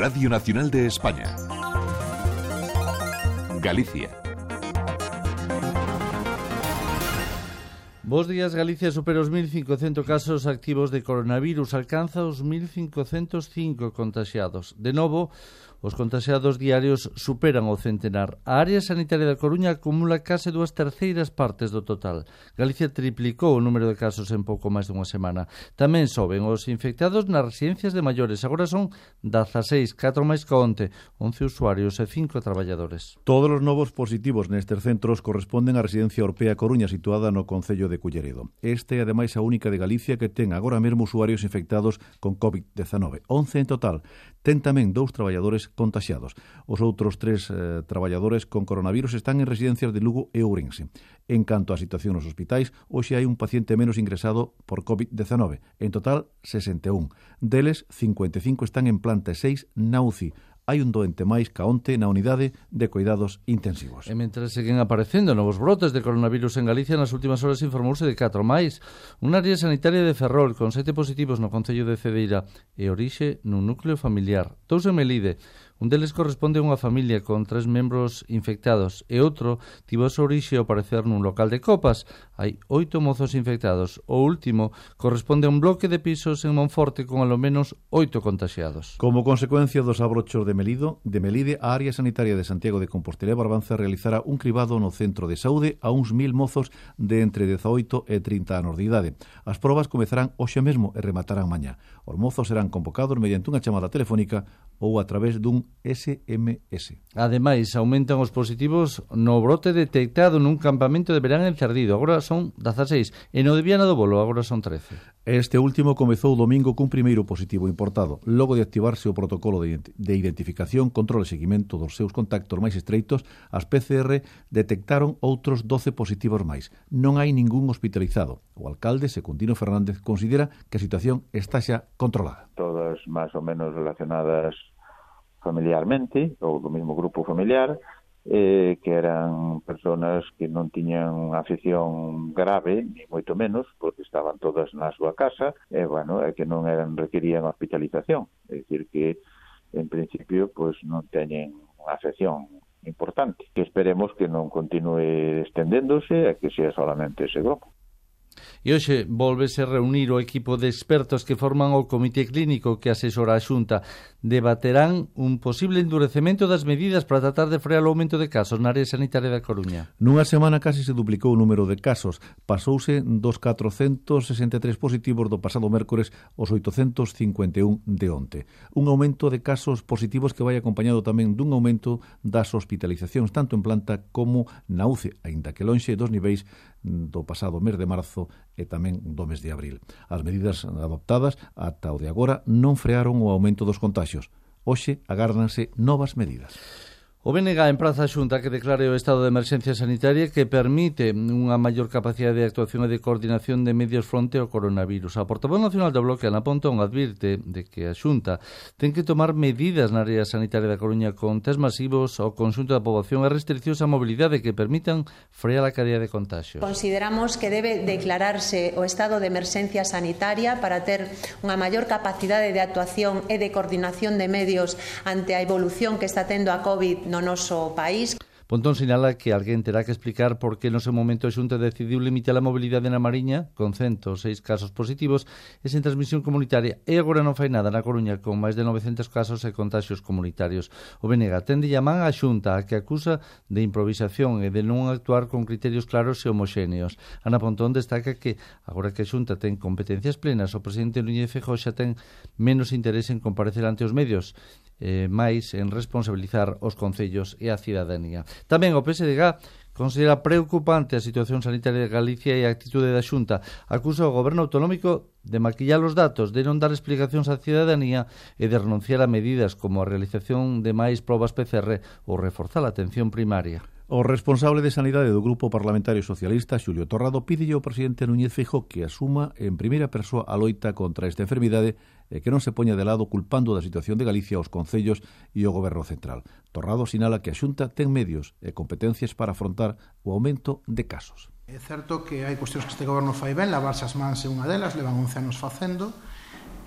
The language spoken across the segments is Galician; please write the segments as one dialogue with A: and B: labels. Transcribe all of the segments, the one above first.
A: Radio Nacional de España. Galicia.
B: Bos días, Galicia supera os 1.500 casos activos de coronavirus, alcanza os 1.505 contagiados. De novo, Os contagiados diarios superan o centenar. A área sanitaria da Coruña acumula case dúas terceiras partes do total. Galicia triplicou o número de casos en pouco máis dunha semana. Tamén soben os infectados nas residencias de maiores. Agora son 16, 4 máis que onte, 11 usuarios e 5 traballadores.
C: Todos os novos positivos nestes centros corresponden á residencia Orpea Coruña situada no Concello de Culleredo. Este é ademais a única de Galicia que ten agora mesmo usuarios infectados con COVID-19, 11 en total ten tamén dous traballadores contaxiados. Os outros tres eh, traballadores con coronavirus están en residencias de Lugo e Ourense. En canto á situación nos hospitais, hoxe hai un paciente menos ingresado por COVID-19, en total 61. Deles, 55 están en planta 6 na UCI, hai un doente máis ca onte na unidade de cuidados intensivos.
B: E mentre seguen aparecendo novos brotes de coronavirus en Galicia, nas últimas horas informouse de 4 máis. Unha área sanitaria de Ferrol, con sete positivos no Concello de Cedeira e orixe nun núcleo familiar. Dous en Melide, Un deles corresponde a unha familia con tres membros infectados e outro tivo a súa orixe ao parecer nun local de copas. Hai oito mozos infectados. O último corresponde a un bloque de pisos en Monforte con alo menos oito contagiados.
C: Como consecuencia dos abrochos de Melido, de Melide, a área sanitaria de Santiago de Compostela e Barbanza realizará un cribado no centro de saúde a uns mil mozos de entre 18 e 30 anos de idade. As probas comezarán hoxe mesmo e rematarán mañá. Os mozos serán convocados mediante unha chamada telefónica ou a través dun SMS.
B: Ademais, aumentan os positivos no brote detectado nun campamento de verán en Cerdido. Agora son 16 e no de Viana do Bolo agora son 13.
C: Este último comezou o domingo cun primeiro positivo importado, logo de activarse o protocolo de, de identificación, control e seguimento dos seus contactos máis estreitos, as PCR detectaron outros 12 positivos máis. Non hai ningún hospitalizado. O alcalde Secundino Fernández considera que a situación está xa controlada.
D: Todas máis ou menos relacionadas familiarmente, ou do mesmo grupo familiar, eh, que eran personas que non tiñan afección grave, ni moito menos, porque estaban todas na súa casa, e, eh, bueno, é que non eran requerían hospitalización. É dicir que, en principio, pois non teñen unha afección importante, que esperemos que non continue estendéndose e que sea solamente ese grupo.
B: E hoxe volvese reunir o equipo de expertos que forman o Comité Clínico que asesora a Xunta debaterán un posible endurecemento das medidas para tratar de frear o aumento de casos na área sanitaria da Coruña.
C: Nunha semana casi se duplicou o número de casos. Pasouse dos 463 positivos do pasado mércores aos 851 de onte. Un aumento de casos positivos que vai acompañado tamén dun aumento das hospitalizacións tanto en planta como na UCE, aínda que lonxe dos niveis do pasado mes de marzo e tamén do mes de abril. As medidas adoptadas ata o de agora non frearon o aumento dos contaxios. Hoxe agárdanse novas medidas.
B: O BNG empraza a Xunta que declare o estado de emerxencia sanitaria que permite unha maior capacidade de actuación e de coordinación de medios fronte ao coronavirus. A portavoz nacional do bloque, Ana Pontón, advirte de que a Xunta ten que tomar medidas na área sanitaria da Coruña con test masivos ao conxunto da poboación e restriccións á mobilidade que permitan frear a cadea de contagios.
E: Consideramos que debe declararse o estado de emerxencia sanitaria para ter unha maior capacidade de actuación e de coordinación de medios ante a evolución que está tendo a COVID no noso país.
B: Pontón sinala que alguén terá que explicar por que no seu momento a Xunta decidiu limitar a mobilidade na Mariña con 106 casos positivos e sen transmisión comunitaria e agora non fai nada na Coruña con máis de 900 casos e contagios comunitarios. O Benega tende a man a Xunta a que acusa de improvisación e de non actuar con criterios claros e homoxéneos. Ana Pontón destaca que agora que a Xunta ten competencias plenas, o presidente Núñez Feijó xa ten menos interés en comparecer ante os medios eh, máis en responsabilizar os concellos e a cidadanía. Tamén o PSDG considera preocupante a situación sanitaria de Galicia e a actitude da Xunta. Acusa o goberno autonómico de maquillar os datos, de non dar explicacións á cidadanía e de renunciar a medidas como a realización de máis probas PCR ou reforzar a atención primaria.
C: O responsable de Sanidade do Grupo Parlamentario Socialista, Xulio Torrado, pide ao presidente Núñez Feijóo que asuma en primeira persoa a loita contra esta enfermidade e que non se poña de lado culpando da situación de Galicia aos concellos e ao goberno central. Torrado sinala que a Xunta ten medios e competencias para afrontar o aumento de casos.
F: É certo que hai cuestións que este goberno fai ben, lavarse as mans é unha delas, levan 11 anos facendo.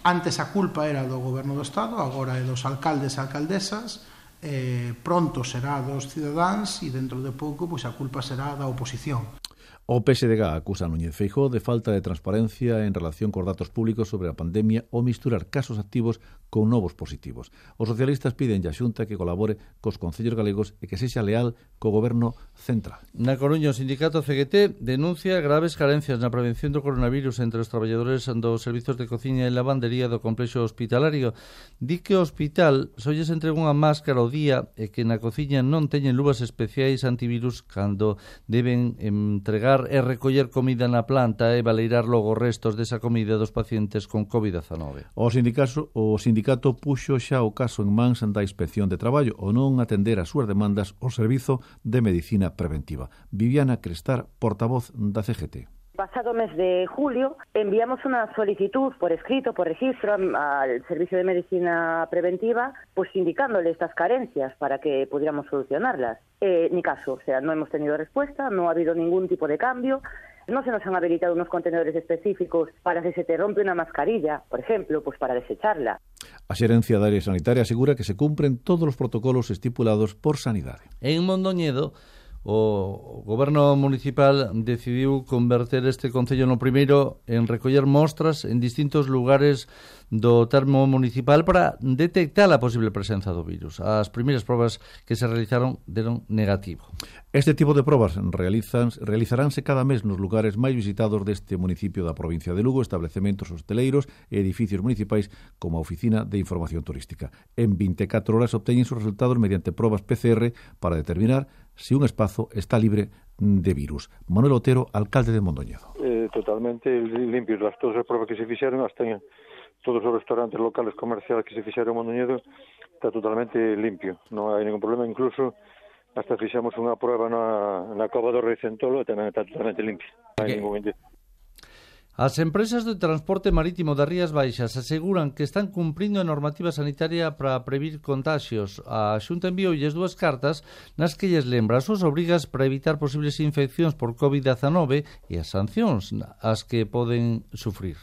F: Antes a culpa era do goberno do Estado, agora é dos alcaldes e alcaldesas, eh, pronto será dos cidadáns e dentro de pouco pois, a culpa será da oposición.
C: O PSDG acusa a Núñez Feijó de falta de transparencia en relación cos datos públicos sobre a pandemia ou misturar casos activos con novos positivos. Os socialistas piden a Xunta que colabore cos concellos galegos e que sexa leal co goberno central.
B: Na Coruña, o sindicato CGT denuncia graves carencias na prevención do coronavirus entre os traballadores dos servizos de cociña e lavandería do complexo hospitalario. Di que o hospital solles entrega unha máscara ao día e que na cociña non teñen luvas especiais antivirus cando deben entregar Entregar e recoller comida na planta e valeirar logo restos desa comida dos pacientes con COVID-19.
C: O sindicato, o sindicato puxo xa o caso en mans da Inspección de Traballo ou non atender as súas demandas o Servizo de Medicina Preventiva. Viviana Crestar, portavoz da CGT.
G: Pasado mes de julio enviamos una solicitud por escrito, por registro al Servicio de Medicina Preventiva, pues indicándole estas carencias para que pudiéramos solucionarlas. Eh, ni caso, o sea, no hemos tenido respuesta, no ha habido ningún tipo de cambio. No se nos han habilitado unos contenedores específicos para si se te rompe una mascarilla, por ejemplo, pues para desecharla.
C: A Xerencia da Área Sanitaria asegura que se cumplen todos los protocolos estipulados por Sanidade.
B: En Mondoñedo o goberno municipal decidiu converter este concello no primeiro en recoller mostras en distintos lugares do termo municipal para detectar a posible presenza do virus. As primeiras probas que se realizaron deron negativo.
C: Este tipo de probas realizan, realizaránse cada mes nos lugares máis visitados deste municipio da provincia de Lugo, establecementos hosteleiros e edificios municipais como a Oficina de Información Turística. En 24 horas obteñen os resultados mediante probas PCR para determinar si un espazo está libre de virus. Manuel Otero, alcalde de Mondoñedo.
H: Eh, totalmente limpios las todas as probas que se fixeron, hasta en todos os restaurantes locales comerciales que se fixeron en Mondoñedo, está totalmente limpio, non hai ningún problema, incluso hasta fixamos unha prueba na, na cova do Reicentolo e tamén está totalmente limpio. Non hai ningún
B: As empresas de transporte marítimo das Rías Baixas aseguran que están cumprindo a normativa sanitaria para previr contagios. A Xunta envioulles dúas cartas nas que lles lembra as súas obrigas para evitar posibles infeccións por COVID-19 e as sancións as que poden sufrir.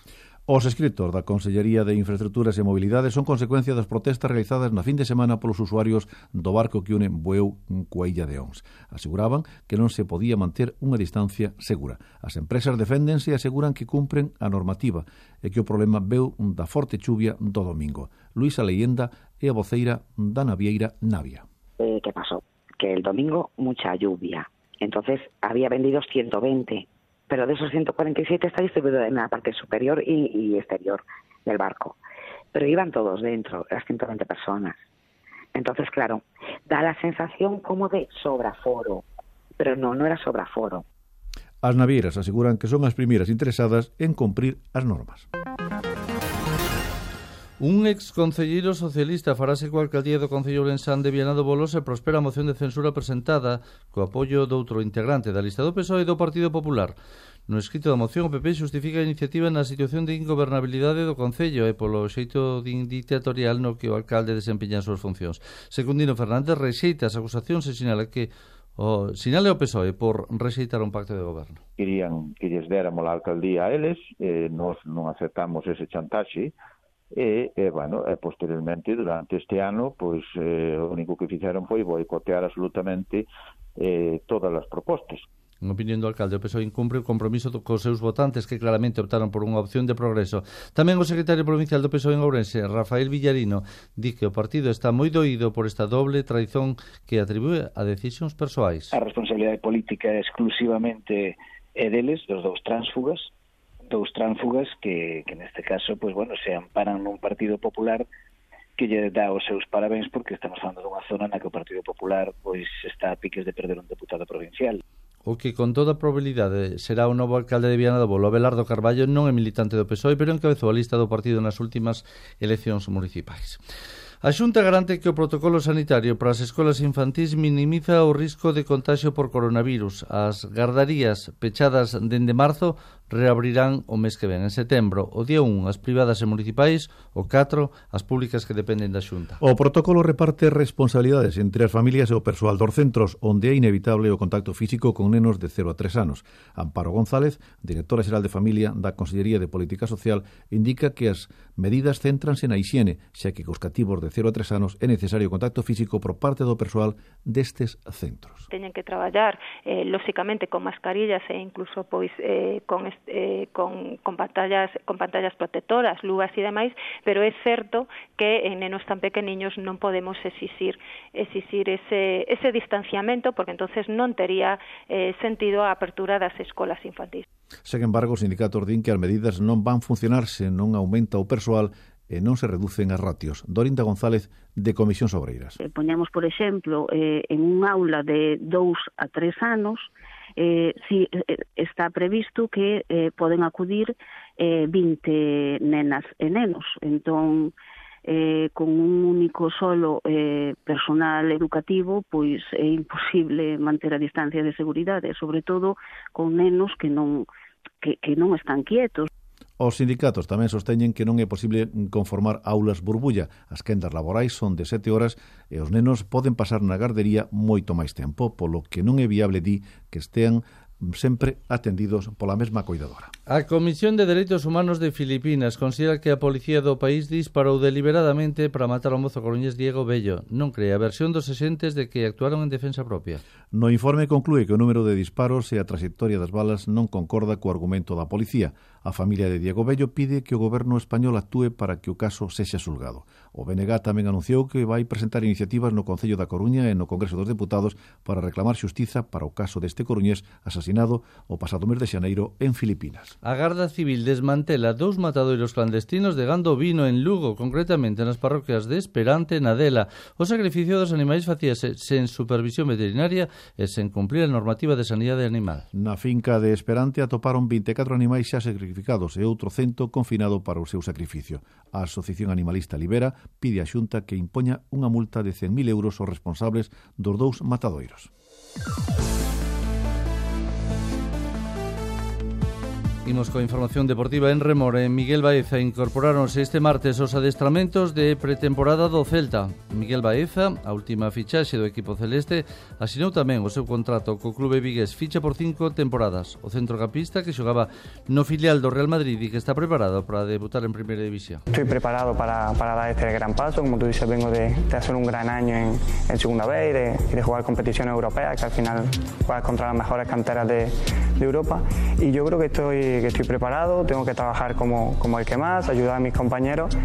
C: Os escritos da Consellería de Infraestructuras e Mobilidade son consecuencia das protestas realizadas na fin de semana polos usuarios do barco que une Bueu coa Illa de Ons. Aseguraban que non se podía manter unha distancia segura. As empresas deféndense e aseguran que cumpren a normativa e que o problema veu da forte chuvia do domingo. Luisa Leyenda é a voceira da Navieira Navia.
I: Eh, que pasou? Que el domingo mucha lluvia. Entonces había vendidos 120 pero de esos 147 está distribuido en la parte superior y, exterior del barco. Pero iban todos dentro, las 120 personas. Entonces, claro, da la sensación como de sobraforo, pero no, no era sobraforo.
C: As navieras aseguran que son as primeiras interesadas en cumprir as normas.
B: Un ex concelleiro socialista farase coa alcaldía do Concello Lensán de Vianado Bolos e prospera a moción de censura presentada co apoio doutro integrante da lista do PSOE e do Partido Popular. No escrito da moción, o PP justifica a iniciativa na situación de ingobernabilidade do Concello e polo xeito dictatorial no que o alcalde desempeña as súas funcións. Secundino Fernández rexeita as acusacións e sinala que o sinale o PSOE por rexeitar un pacto de goberno.
D: Querían que lles déramos a alcaldía a eles, eh, nos non aceptamos ese chantaxe, e, e bueno, e posteriormente durante este ano, pois eh, o único que fixeron foi boicotear absolutamente eh, todas as propostas.
B: En opinión do alcalde, o PSOE incumpre o compromiso cos seus votantes que claramente optaron por unha opción de progreso. Tamén o secretario provincial do PSOE en Ourense, Rafael Villarino, di que o partido está moi doído por esta doble traición que atribúe a decisións persoais.
J: A responsabilidade política é exclusivamente é deles, dos dous tránsfugas, dous tránfugas que, que neste caso pois, bueno, se amparan nun Partido Popular que lle dá os seus parabéns porque estamos falando dunha zona na que o Partido Popular pois está a piques de perder un deputado provincial.
B: O que con toda probabilidade será o novo alcalde de Viana do Bolo, Abelardo Carballo, non é militante do PSOE, pero encabezou a lista do partido nas últimas eleccións municipais. A Xunta garante que o protocolo sanitario para as escolas infantís minimiza o risco de contagio por coronavirus. As gardarías pechadas dende marzo reabrirán o mes que ven en setembro, o día 1 as privadas e municipais, o 4 as públicas que dependen da Xunta.
C: O protocolo reparte responsabilidades entre as familias e o persoal dos centros onde é inevitable o contacto físico con nenos de 0 a 3 anos. Amparo González, directora xeral de Familia da Consellería de Política Social, indica que as medidas céntranse na higiene, xa que cos cativos de 0 a 3 anos é necesario contacto físico por parte do persoal destes centros.
K: Teñen que traballar, eh, lóxicamente, con mascarillas e incluso pois eh, con eh, con, con, pantallas, con pantallas protectoras, luvas e demais, pero é certo que en nenos tan pequeniños non podemos exixir, exixir ese, ese distanciamento, porque entonces non tería eh, sentido a apertura das escolas infantis.
C: Sen embargo, os sindicatos din que as medidas non van funcionar se non aumenta o persoal e non se reducen as ratios. Dorinda González, de Comisións Obreiras.
L: Eh, poñamos, por exemplo, eh, en un aula de dous a tres anos, eh, si, eh, está previsto que eh, poden acudir eh, 20 nenas e nenos. Entón, eh, con un único solo eh, personal educativo, pois é imposible manter a distancia de seguridade, sobre todo con nenos que non que, que non están quietos.
C: Os sindicatos tamén sosteñen que non é posible conformar aulas burbulla. As quendas laborais son de sete horas e os nenos poden pasar na gardería moito máis tempo, polo que non é viable di que estean sempre atendidos pola mesma cuidadora.
B: A Comisión de Dereitos Humanos de Filipinas considera que a policía do país disparou deliberadamente para matar ao mozo coruñés Diego Bello. Non cree a versión dos exentes de que actuaron en defensa propia.
C: No informe conclúe que o número de disparos e a trayectoria das balas non concorda co argumento da policía. A familia de Diego Bello pide que o goberno español actúe para que o caso sexa xulgado. O BNG tamén anunciou que vai presentar iniciativas no Concello da Coruña e no Congreso dos Deputados para reclamar xustiza para o caso deste coruñés asasinado o pasado mes de xaneiro en Filipinas.
B: A Garda Civil desmantela dous matadoiros clandestinos de gando vino en Lugo, concretamente nas parroquias de Esperante e Nadela. O sacrificio dos animais facíase sen supervisión veterinaria e sen cumplir a normativa de sanidade animal.
C: Na finca de Esperante atoparon 24 animais xa sacrificados sacrificados e outro cento confinado para o seu sacrificio. A Asociación Animalista Libera pide a Xunta que impoña unha multa de 100.000 euros aos responsables dos dous matadoiros.
B: Imos coa información deportiva en Remor. En Miguel Baeza incorporáronse este martes os adestramentos de pretemporada do Celta. Miguel Baeza, a última fichaxe do equipo celeste, asinou tamén o seu contrato co clube vigués ficha por cinco temporadas. O centrocampista que xogaba no filial do Real Madrid e que está preparado para debutar en Primeira División.
M: Estoy preparado para, para dar este gran paso. Como tú dices, vengo de, de hacer un gran año en, en Segunda B y de, de jugar competiciones europeas, que al final juegas contra las mejores canteras de, de Europa. Y yo creo que estoy que, estoy preparado, tengo que trabajar como, como el que más, ayudar a mis compañeros.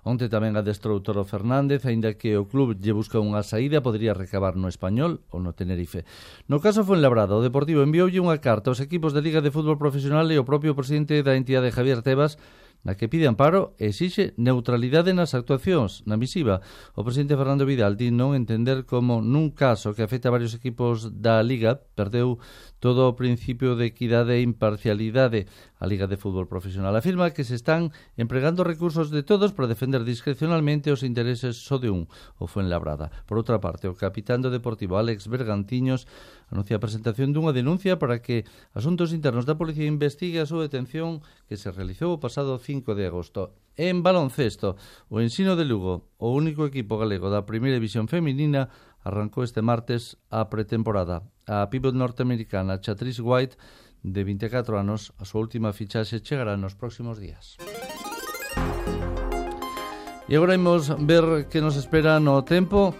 B: Onte tamén adestrou Toro Fernández, aínda que o club lle busca unha saída, podría recabar no Español ou no Tenerife. No caso foi en Labrada, o Deportivo envioulle unha carta aos equipos de Liga de Fútbol Profesional e o propio presidente da entidade Javier Tebas na que pide amparo e exixe neutralidade nas actuacións. Na misiva, o presidente Fernando Vidal di non entender como nun caso que afecta a varios equipos da Liga perdeu todo o principio de equidade e imparcialidade. A Liga de Fútbol Profesional afirma que se están empregando recursos de todos para defender discrecionalmente os intereses só de un, o Fuenlabrada. Por outra parte, o capitán do Deportivo Alex Bergantiños anuncia a presentación dunha denuncia para que Asuntos Internos da Policía investigue a súa detención que se realizou o pasado 5 de agosto. En baloncesto, o ensino de Lugo, o único equipo galego da primeira división feminina, arrancou este martes a pretemporada. A pivot norteamericana Chatrice White, de 24 anos, a súa última fichaxe chegará nos próximos días. E agora imos ver que nos espera no tempo.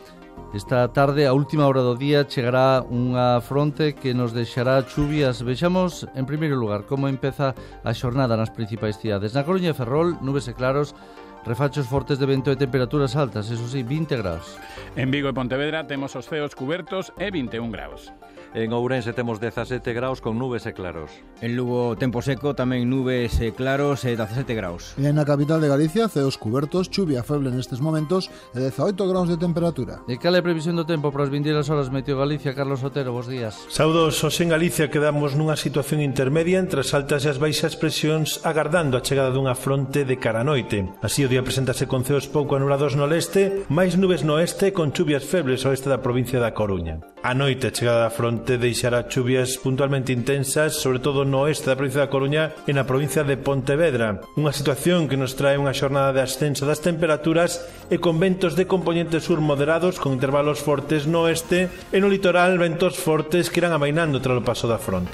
B: Esta tarde, a última hora do día, chegará unha fronte que nos deixará chuvias. Vexamos, en primeiro lugar, como empeza a xornada nas principais cidades. Na Coruña e Ferrol, nubes e claros, Refachos fortes de vento e temperaturas altas, eso sí, 20 graus.
N: En Vigo e Pontevedra temos os ceos cubertos e 21 graus.
O: En Ourense temos 17 graus con nubes e claros.
P: En Lugo tempo seco, tamén nubes e claros e 17 graus.
Q: E na capital de Galicia, ceos cubertos, chuvia feble nestes momentos e 18 graus de temperatura.
B: E cal é a previsión do tempo para as 22 horas meteo Galicia, Carlos Otero, bos días.
R: Saudos, hoxe en Galicia quedamos nunha situación intermedia entre as altas e as baixas presións agardando a chegada dunha fronte de cara noite. Así o día presentase con ceos pouco anulados no leste, máis nubes no oeste con chuvias febles oeste da provincia da Coruña. A noite chegada da fronte 20 deixará chuvias puntualmente intensas, sobre todo no oeste da provincia da Coruña e na provincia de Pontevedra. Unha situación que nos trae unha xornada de ascenso das temperaturas e con ventos de componente sur moderados con intervalos fortes no oeste e no litoral ventos fortes que irán amainando tras o paso da fronte.